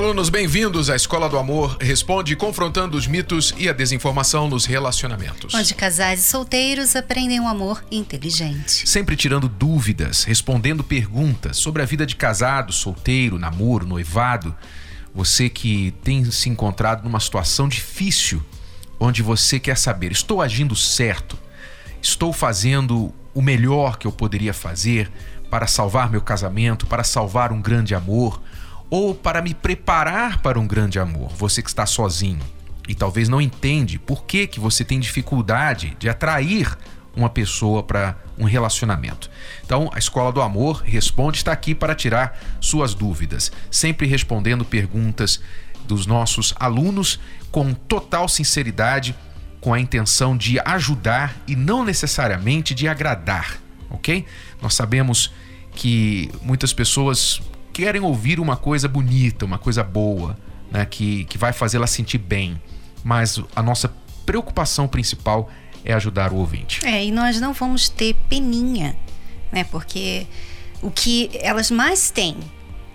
Alunos, bem-vindos à Escola do Amor Responde, confrontando os mitos e a desinformação nos relacionamentos. Onde casais e solteiros aprendem um amor inteligente. Sempre tirando dúvidas, respondendo perguntas sobre a vida de casado, solteiro, namoro, noivado. Você que tem se encontrado numa situação difícil, onde você quer saber: estou agindo certo? Estou fazendo o melhor que eu poderia fazer para salvar meu casamento, para salvar um grande amor? Ou para me preparar para um grande amor. Você que está sozinho e talvez não entende por que, que você tem dificuldade de atrair uma pessoa para um relacionamento. Então, a Escola do Amor Responde está aqui para tirar suas dúvidas, sempre respondendo perguntas dos nossos alunos com total sinceridade, com a intenção de ajudar e não necessariamente de agradar, ok? Nós sabemos que muitas pessoas querem ouvir uma coisa bonita, uma coisa boa, né, que, que vai fazê-la sentir bem. Mas a nossa preocupação principal é ajudar o ouvinte. É, e nós não vamos ter peninha, né? Porque o que elas mais têm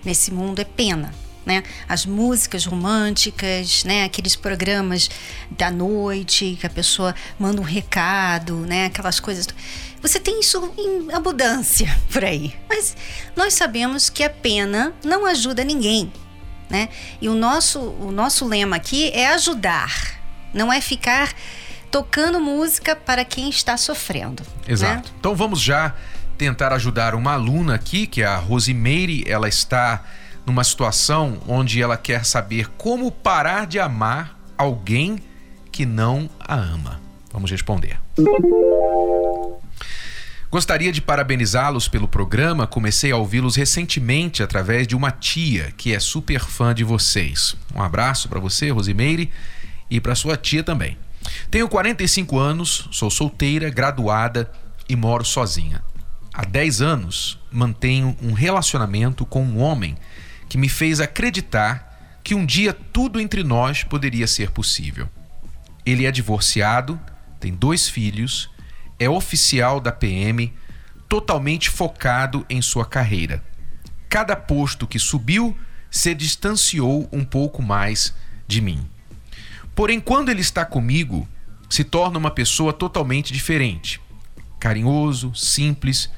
nesse mundo é pena. Né? As músicas românticas, né? Aqueles programas da noite que a pessoa manda um recado, né? Aquelas coisas. Você tem isso em abundância por aí. Mas nós sabemos que a pena não ajuda ninguém, né? E o nosso, o nosso lema aqui é ajudar, não é ficar tocando música para quem está sofrendo. Né? Exato. Né? Então vamos já tentar ajudar uma aluna aqui, que é a Rosimeire. Ela está numa situação onde ela quer saber como parar de amar alguém que não a ama? Vamos responder. Gostaria de parabenizá-los pelo programa. Comecei a ouvi-los recentemente através de uma tia que é super fã de vocês. Um abraço para você, Rosimeire, e para sua tia também. Tenho 45 anos, sou solteira, graduada e moro sozinha. Há 10 anos mantenho um relacionamento com um homem que me fez acreditar que um dia tudo entre nós poderia ser possível. Ele é divorciado, tem dois filhos, é oficial da PM, totalmente focado em sua carreira. Cada posto que subiu se distanciou um pouco mais de mim. Porém, quando ele está comigo, se torna uma pessoa totalmente diferente. Carinhoso, simples,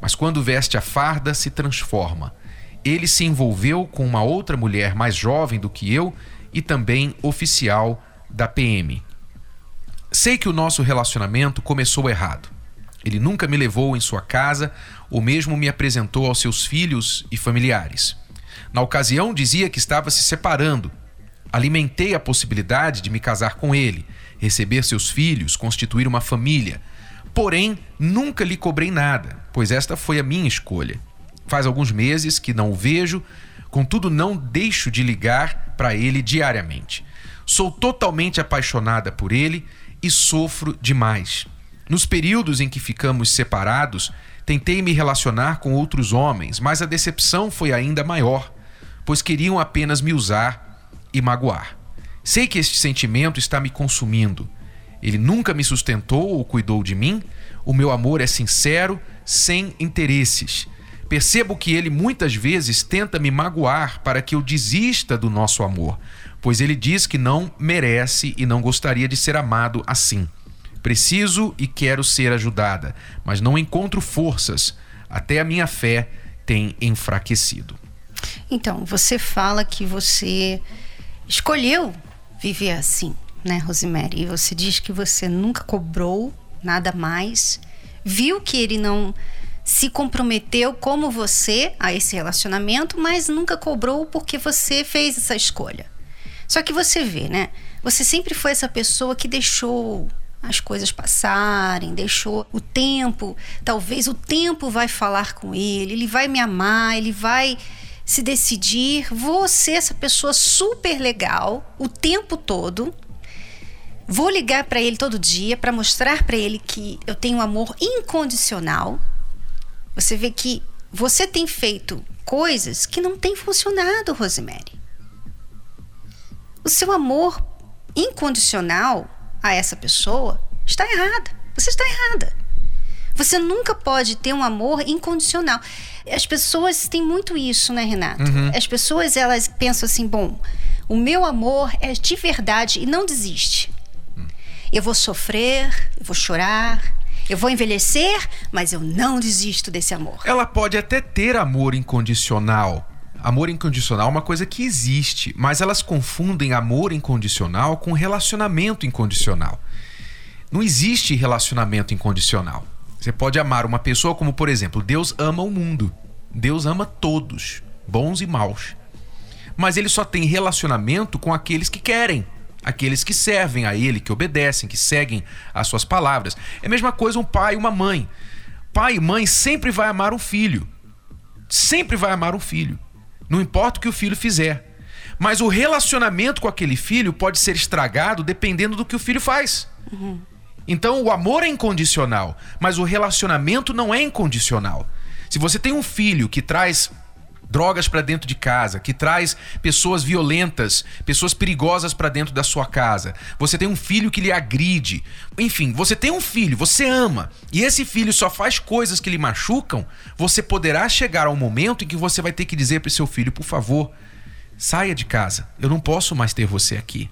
mas quando veste a farda se transforma ele se envolveu com uma outra mulher mais jovem do que eu e também oficial da PM. Sei que o nosso relacionamento começou errado. Ele nunca me levou em sua casa ou mesmo me apresentou aos seus filhos e familiares. Na ocasião, dizia que estava se separando. Alimentei a possibilidade de me casar com ele, receber seus filhos, constituir uma família. Porém, nunca lhe cobrei nada, pois esta foi a minha escolha. Faz alguns meses que não o vejo, contudo não deixo de ligar para ele diariamente. Sou totalmente apaixonada por ele e sofro demais. Nos períodos em que ficamos separados, tentei me relacionar com outros homens, mas a decepção foi ainda maior, pois queriam apenas me usar e magoar. Sei que este sentimento está me consumindo. Ele nunca me sustentou ou cuidou de mim. O meu amor é sincero, sem interesses. Percebo que ele muitas vezes tenta me magoar para que eu desista do nosso amor, pois ele diz que não merece e não gostaria de ser amado assim. Preciso e quero ser ajudada, mas não encontro forças. Até a minha fé tem enfraquecido. Então, você fala que você escolheu viver assim, né, Rosemary? E você diz que você nunca cobrou nada mais, viu que ele não se comprometeu como você a esse relacionamento, mas nunca cobrou porque você fez essa escolha. Só que você vê, né? Você sempre foi essa pessoa que deixou as coisas passarem, deixou o tempo, talvez o tempo vai falar com ele, ele vai me amar, ele vai se decidir. Você, essa pessoa super legal, o tempo todo. Vou ligar para ele todo dia para mostrar para ele que eu tenho amor incondicional você vê que você tem feito coisas que não têm funcionado, Rosemary. O seu amor incondicional a essa pessoa está errada. Você está errada. Você nunca pode ter um amor incondicional. As pessoas têm muito isso, né, Renato? Uhum. As pessoas elas pensam assim, bom, o meu amor é de verdade e não desiste. Eu vou sofrer, eu vou chorar, eu vou envelhecer, mas eu não desisto desse amor. Ela pode até ter amor incondicional. Amor incondicional é uma coisa que existe, mas elas confundem amor incondicional com relacionamento incondicional. Não existe relacionamento incondicional. Você pode amar uma pessoa como, por exemplo, Deus ama o mundo. Deus ama todos, bons e maus. Mas ele só tem relacionamento com aqueles que querem, aqueles que servem a ele, que obedecem, que seguem as suas palavras. É a mesma coisa um pai e uma mãe. Pai e mãe sempre vai amar um filho. Sempre vai amar um filho. Não importa o que o filho fizer. Mas o relacionamento com aquele filho pode ser estragado dependendo do que o filho faz. Uhum. Então o amor é incondicional, mas o relacionamento não é incondicional. Se você tem um filho que traz drogas para dentro de casa, que traz pessoas violentas, pessoas perigosas para dentro da sua casa. Você tem um filho que lhe agride. Enfim, você tem um filho, você ama, e esse filho só faz coisas que lhe machucam, você poderá chegar ao momento em que você vai ter que dizer para seu filho, por favor, saia de casa. Eu não posso mais ter você aqui.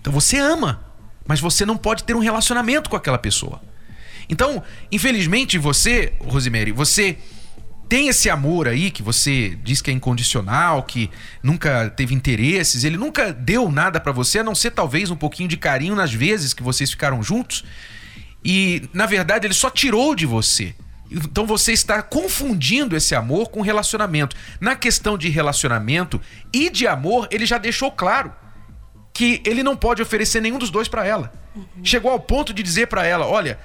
Então você ama, mas você não pode ter um relacionamento com aquela pessoa. Então, infelizmente, você, Rosemary, você tem esse amor aí que você diz que é incondicional, que nunca teve interesses, ele nunca deu nada para você, a não ser talvez um pouquinho de carinho nas vezes que vocês ficaram juntos. E na verdade ele só tirou de você. Então você está confundindo esse amor com relacionamento. Na questão de relacionamento e de amor, ele já deixou claro que ele não pode oferecer nenhum dos dois para ela. Uhum. Chegou ao ponto de dizer para ela: "Olha,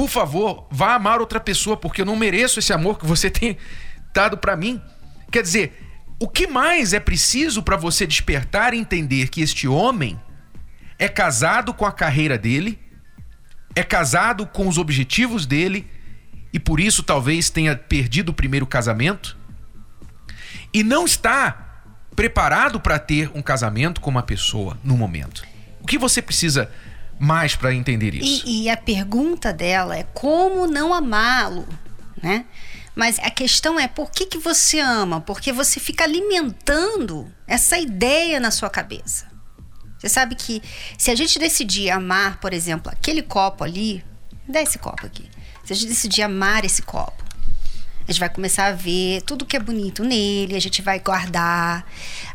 por favor, vá amar outra pessoa, porque eu não mereço esse amor que você tem dado para mim. Quer dizer, o que mais é preciso para você despertar e entender que este homem é casado com a carreira dele, é casado com os objetivos dele e por isso talvez tenha perdido o primeiro casamento e não está preparado para ter um casamento com uma pessoa no momento. O que você precisa mais para entender isso. E, e, a pergunta dela é como não amá-lo, né? Mas a questão é por que, que você ama? Porque você fica alimentando essa ideia na sua cabeça. Você sabe que se a gente decidir amar, por exemplo, aquele copo ali, dá esse copo aqui. Se a gente decidir amar esse copo, a gente vai começar a ver tudo que é bonito nele, a gente vai guardar,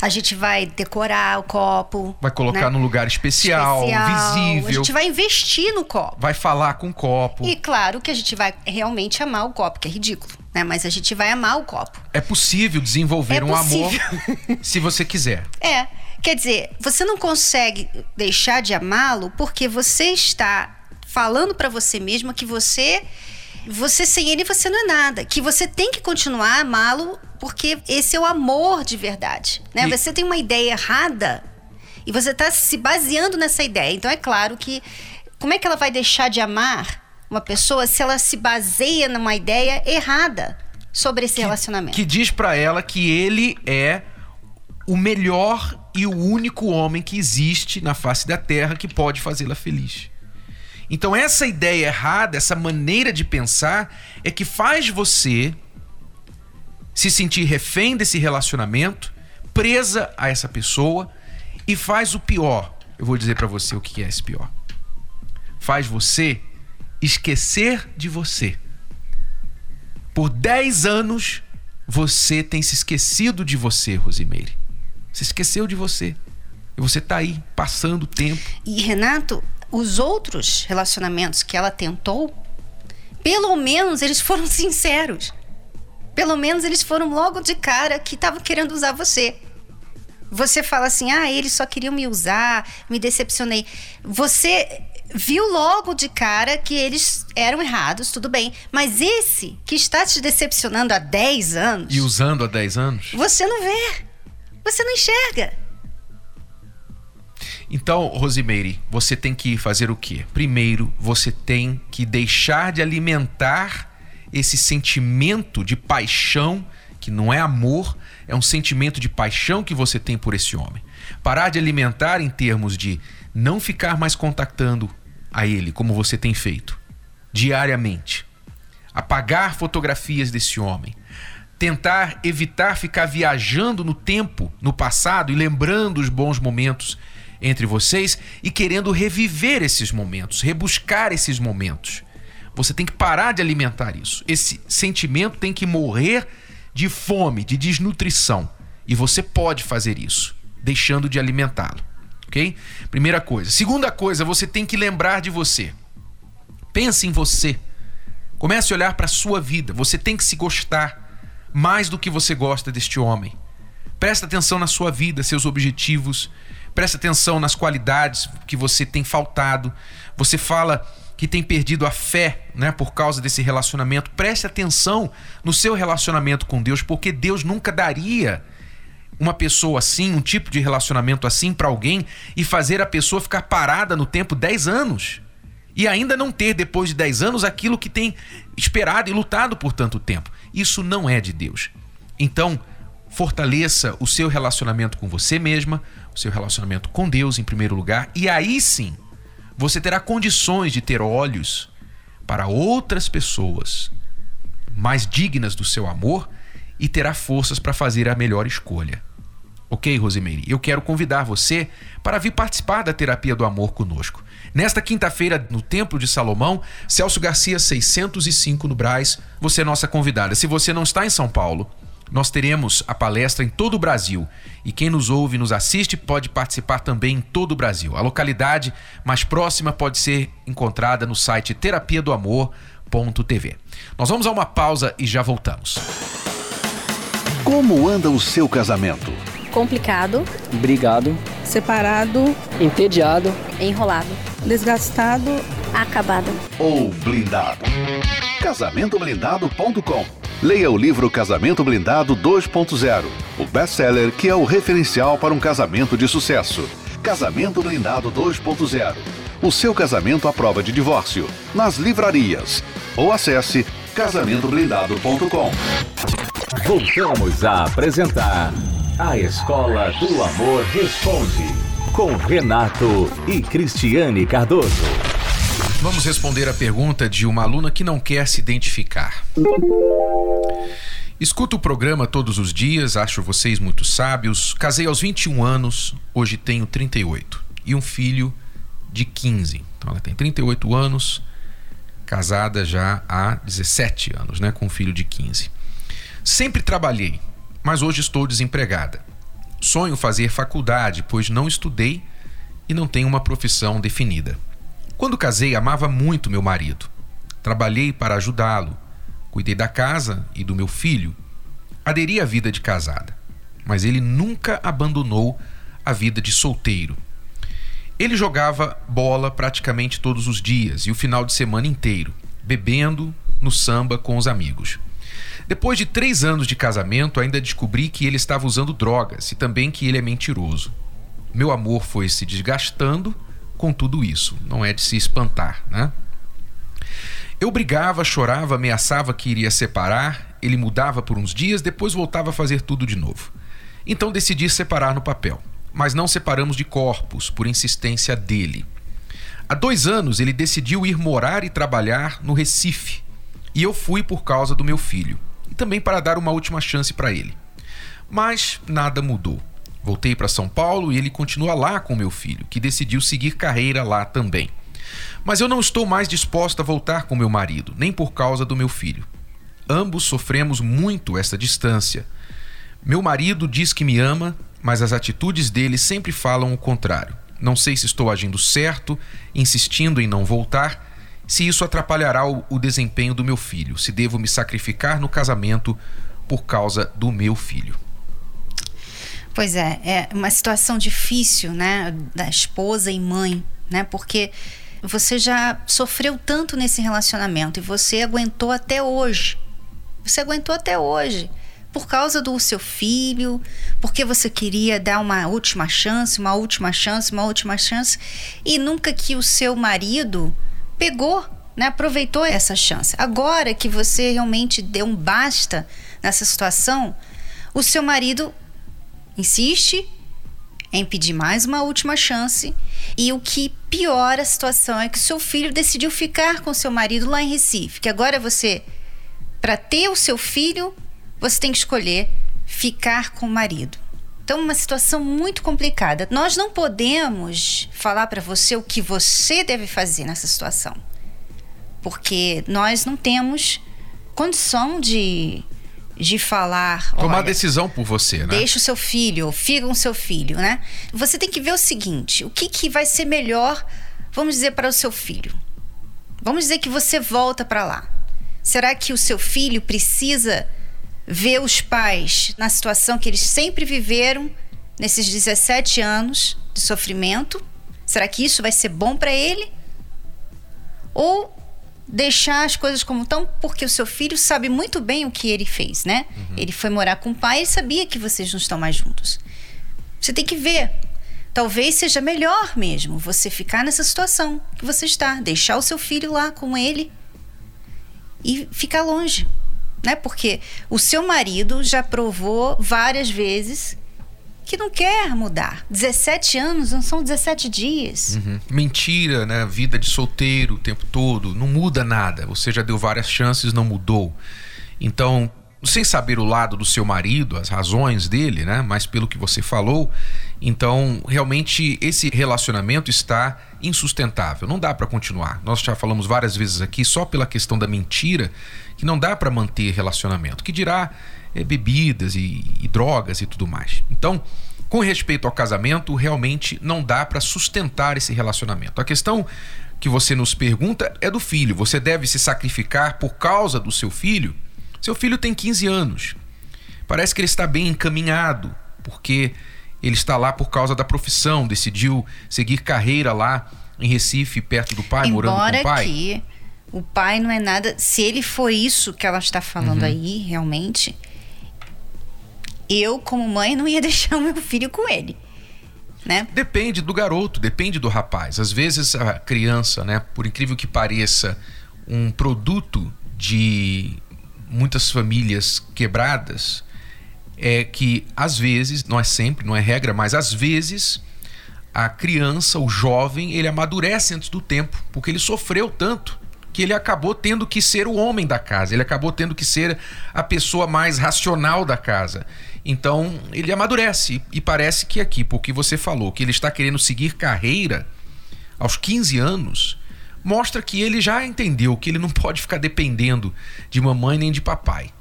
a gente vai decorar o copo. Vai colocar né? num lugar especial, especial, visível. A gente vai investir no copo. Vai falar com o copo. E claro que a gente vai realmente amar o copo, que é ridículo, né? Mas a gente vai amar o copo. É possível desenvolver é um possível. amor se você quiser. É. Quer dizer, você não consegue deixar de amá-lo porque você está falando para você mesma que você você sem ele você não é nada, que você tem que continuar a amá-lo porque esse é o amor de verdade, né? E... Você tem uma ideia errada e você está se baseando nessa ideia. Então é claro que como é que ela vai deixar de amar uma pessoa se ela se baseia numa ideia errada sobre esse que, relacionamento? Que diz para ela que ele é o melhor e o único homem que existe na face da terra que pode fazê-la feliz. Então, essa ideia errada, essa maneira de pensar, é que faz você se sentir refém desse relacionamento, presa a essa pessoa e faz o pior. Eu vou dizer para você o que é esse pior. Faz você esquecer de você. Por 10 anos, você tem se esquecido de você, Rosimeire. Você esqueceu de você. E você tá aí, passando o tempo. E Renato, os outros relacionamentos que ela tentou, pelo menos eles foram sinceros. Pelo menos eles foram logo de cara que estavam querendo usar você. Você fala assim: ah, eles só queriam me usar, me decepcionei. Você viu logo de cara que eles eram errados, tudo bem. Mas esse que está te decepcionando há 10 anos. E usando há 10 anos? Você não vê. Você não enxerga. Então, Rosimeire, você tem que fazer o quê? Primeiro, você tem que deixar de alimentar esse sentimento de paixão que não é amor, é um sentimento de paixão que você tem por esse homem. Parar de alimentar em termos de não ficar mais contactando a ele como você tem feito diariamente. Apagar fotografias desse homem. Tentar evitar ficar viajando no tempo, no passado e lembrando os bons momentos entre vocês e querendo reviver esses momentos, rebuscar esses momentos. Você tem que parar de alimentar isso. Esse sentimento tem que morrer de fome, de desnutrição. E você pode fazer isso, deixando de alimentá-lo. Ok? Primeira coisa. Segunda coisa, você tem que lembrar de você. Pense em você. Comece a olhar para a sua vida. Você tem que se gostar mais do que você gosta deste homem. Presta atenção na sua vida, seus objetivos. Presta atenção nas qualidades que você tem faltado. Você fala que tem perdido a fé, né, por causa desse relacionamento. Preste atenção no seu relacionamento com Deus, porque Deus nunca daria uma pessoa assim, um tipo de relacionamento assim para alguém e fazer a pessoa ficar parada no tempo 10 anos e ainda não ter depois de 10 anos aquilo que tem esperado e lutado por tanto tempo. Isso não é de Deus. Então, fortaleça o seu relacionamento com você mesma, o seu relacionamento com Deus em primeiro lugar, e aí sim você terá condições de ter olhos para outras pessoas mais dignas do seu amor e terá forças para fazer a melhor escolha. Ok, Rosemary? Eu quero convidar você para vir participar da terapia do amor conosco. Nesta quinta-feira, no Templo de Salomão, Celso Garcia 605 no Braz, você é nossa convidada. Se você não está em São Paulo, nós teremos a palestra em todo o Brasil e quem nos ouve e nos assiste pode participar também em todo o Brasil. A localidade mais próxima pode ser encontrada no site terapia do amor.tv. Nós vamos a uma pausa e já voltamos. Como anda o seu casamento? Complicado, brigado, separado, entediado, enrolado, desgastado, acabado ou blindado? Casamentoblindado.com Leia o livro Casamento Blindado 2.0, o best-seller que é o referencial para um casamento de sucesso. Casamento Blindado 2.0. O seu casamento à prova de divórcio. Nas livrarias. Ou acesse casamentoblindado.com. Voltamos a apresentar A Escola do Amor Responde com Renato e Cristiane Cardoso. Vamos responder a pergunta de uma aluna que não quer se identificar. Escuto o programa todos os dias, acho vocês muito sábios. Casei aos 21 anos, hoje tenho 38. E um filho de 15. Então ela tem 38 anos, casada já há 17 anos, né? Com um filho de 15. Sempre trabalhei, mas hoje estou desempregada. Sonho fazer faculdade, pois não estudei e não tenho uma profissão definida. Quando casei, amava muito meu marido. Trabalhei para ajudá-lo. Cuidei da casa e do meu filho. Aderi à vida de casada. Mas ele nunca abandonou a vida de solteiro. Ele jogava bola praticamente todos os dias e o final de semana inteiro, bebendo no samba com os amigos. Depois de três anos de casamento, ainda descobri que ele estava usando drogas e também que ele é mentiroso. Meu amor foi se desgastando com tudo isso. Não é de se espantar, né? Eu brigava, chorava, ameaçava que iria separar, ele mudava por uns dias, depois voltava a fazer tudo de novo. Então decidi separar no papel, mas não separamos de corpos, por insistência dele. Há dois anos ele decidiu ir morar e trabalhar no Recife, e eu fui por causa do meu filho, e também para dar uma última chance para ele. Mas nada mudou. Voltei para São Paulo e ele continua lá com meu filho, que decidiu seguir carreira lá também. Mas eu não estou mais disposta a voltar com meu marido, nem por causa do meu filho. Ambos sofremos muito essa distância. Meu marido diz que me ama, mas as atitudes dele sempre falam o contrário. Não sei se estou agindo certo, insistindo em não voltar, se isso atrapalhará o, o desempenho do meu filho, se devo me sacrificar no casamento por causa do meu filho. Pois é, é uma situação difícil, né, da esposa e mãe, né? Porque você já sofreu tanto nesse relacionamento e você aguentou até hoje. Você aguentou até hoje por causa do seu filho, porque você queria dar uma última chance, uma última chance, uma última chance, e nunca que o seu marido pegou né? Aproveitou essa chance. Agora que você realmente deu um basta nessa situação, o seu marido insiste em pedir mais uma última chance. E o que piora a situação é que seu filho decidiu ficar com seu marido lá em Recife. Que agora você, para ter o seu filho, você tem que escolher ficar com o marido. Então, uma situação muito complicada. Nós não podemos falar para você o que você deve fazer nessa situação, porque nós não temos condição de, de falar. Tomar decisão por você, né? Deixa o seu filho, fica com seu filho, né? Você tem que ver o seguinte: o que, que vai ser melhor, vamos dizer, para o seu filho? Vamos dizer que você volta para lá. Será que o seu filho precisa ver os pais na situação que eles sempre viveram nesses 17 anos de sofrimento? Será que isso vai ser bom para ele? Ou deixar as coisas como estão, porque o seu filho sabe muito bem o que ele fez, né? Uhum. Ele foi morar com o pai e sabia que vocês não estão mais juntos. Você tem que ver. Talvez seja melhor mesmo você ficar nessa situação que você está, deixar o seu filho lá com ele e ficar longe né? Porque o seu marido já provou várias vezes que não quer mudar. 17 anos não são 17 dias. Uhum. Mentira, né? Vida de solteiro o tempo todo, não muda nada. Você já deu várias chances, não mudou. Então, sem saber o lado do seu marido, as razões dele, né? Mas pelo que você falou, então realmente esse relacionamento está insustentável. Não dá para continuar. Nós já falamos várias vezes aqui só pela questão da mentira que não dá para manter relacionamento. Que dirá é, bebidas e, e drogas e tudo mais. Então, com respeito ao casamento, realmente não dá para sustentar esse relacionamento. A questão que você nos pergunta é do filho. Você deve se sacrificar por causa do seu filho? Seu filho tem 15 anos. Parece que ele está bem encaminhado, porque ele está lá por causa da profissão, decidiu seguir carreira lá em Recife, perto do pai, Embora morando com o pai. que o pai não é nada. Se ele for isso que ela está falando uhum. aí, realmente, eu, como mãe, não ia deixar o meu filho com ele. Né? Depende do garoto, depende do rapaz. Às vezes a criança, né, por incrível que pareça, um produto de muitas famílias quebradas é que às vezes, não é sempre, não é regra, mas às vezes a criança, o jovem, ele amadurece antes do tempo, porque ele sofreu tanto que ele acabou tendo que ser o homem da casa, ele acabou tendo que ser a pessoa mais racional da casa. Então, ele amadurece e parece que aqui, porque você falou que ele está querendo seguir carreira aos 15 anos, mostra que ele já entendeu que ele não pode ficar dependendo de mamãe nem de papai.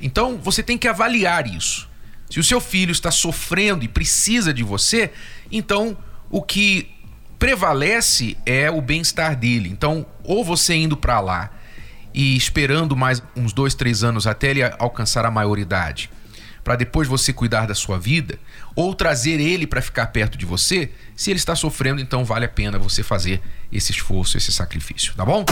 Então você tem que avaliar isso. Se o seu filho está sofrendo e precisa de você, então o que prevalece é o bem-estar dele. Então, ou você indo para lá e esperando mais uns dois, três anos até ele alcançar a maioridade, para depois você cuidar da sua vida, ou trazer ele para ficar perto de você, se ele está sofrendo, então vale a pena você fazer esse esforço, esse sacrifício, tá bom?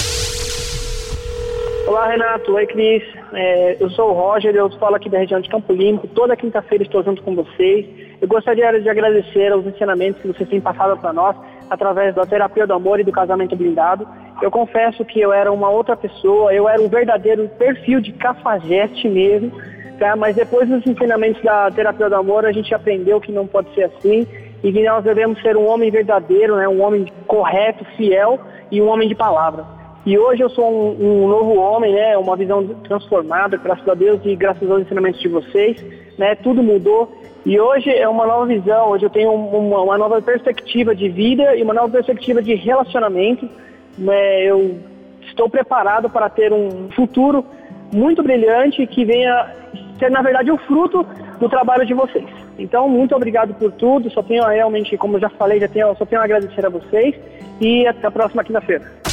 Olá, Renato. Oi, Cris. É, eu sou o Roger, eu falo aqui da região de Campo Limpo. Toda quinta-feira estou junto com vocês. Eu gostaria de agradecer aos ensinamentos que vocês têm passado para nós através da terapia do amor e do casamento blindado. Eu confesso que eu era uma outra pessoa, eu era um verdadeiro perfil de cafajeste mesmo Tá? Mas depois dos ensinamentos da terapia do amor, a gente aprendeu que não pode ser assim e que nós devemos ser um homem verdadeiro, né? um homem correto, fiel e um homem de palavra. E hoje eu sou um, um novo homem, né? uma visão transformada, graças a Deus e graças aos ensinamentos de vocês. Né? Tudo mudou e hoje é uma nova visão, hoje eu tenho uma, uma nova perspectiva de vida e uma nova perspectiva de relacionamento. Né? Eu estou preparado para ter um futuro muito brilhante que venha ser, na verdade, o fruto do trabalho de vocês. Então, muito obrigado por tudo. Só tenho realmente, como eu já falei, já tenho, só tenho a agradecer a vocês e até a próxima quinta-feira.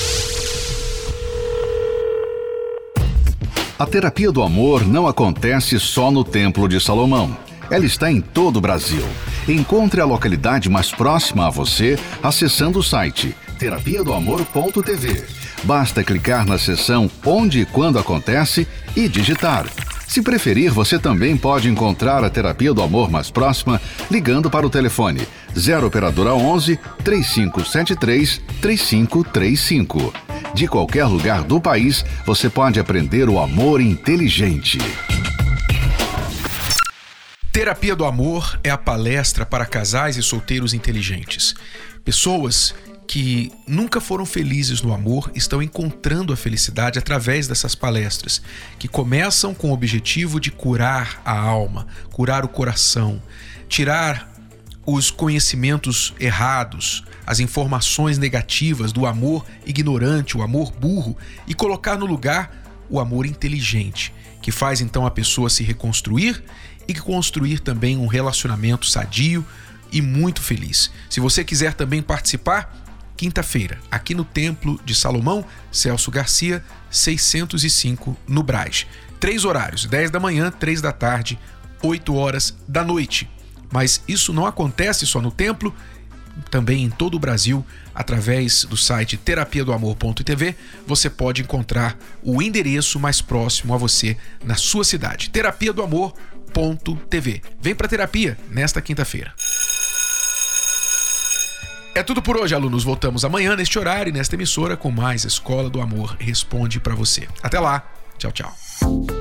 A terapia do amor não acontece só no Templo de Salomão. Ela está em todo o Brasil. Encontre a localidade mais próxima a você acessando o site terapia do amor.tv. Basta clicar na seção Onde e Quando Acontece e digitar se preferir, você também pode encontrar a terapia do amor mais próxima ligando para o telefone 0 operadora 11 3573 3535. De qualquer lugar do país, você pode aprender o amor inteligente. Terapia do Amor é a palestra para casais e solteiros inteligentes. Pessoas que nunca foram felizes no amor estão encontrando a felicidade através dessas palestras, que começam com o objetivo de curar a alma, curar o coração, tirar os conhecimentos errados, as informações negativas do amor ignorante, o amor burro, e colocar no lugar o amor inteligente, que faz então a pessoa se reconstruir e construir também um relacionamento sadio e muito feliz. Se você quiser também participar, quinta-feira, aqui no Templo de Salomão, Celso Garcia, 605, no Braz. Três horários: 10 da manhã, 3 da tarde, 8 horas da noite. Mas isso não acontece só no templo, também em todo o Brasil, através do site terapia do amor.tv, você pode encontrar o endereço mais próximo a você na sua cidade. Terapia do amor.tv. Vem para terapia nesta quinta-feira. É tudo por hoje, alunos. Voltamos amanhã neste horário e nesta emissora com mais Escola do Amor Responde para você. Até lá. Tchau, tchau.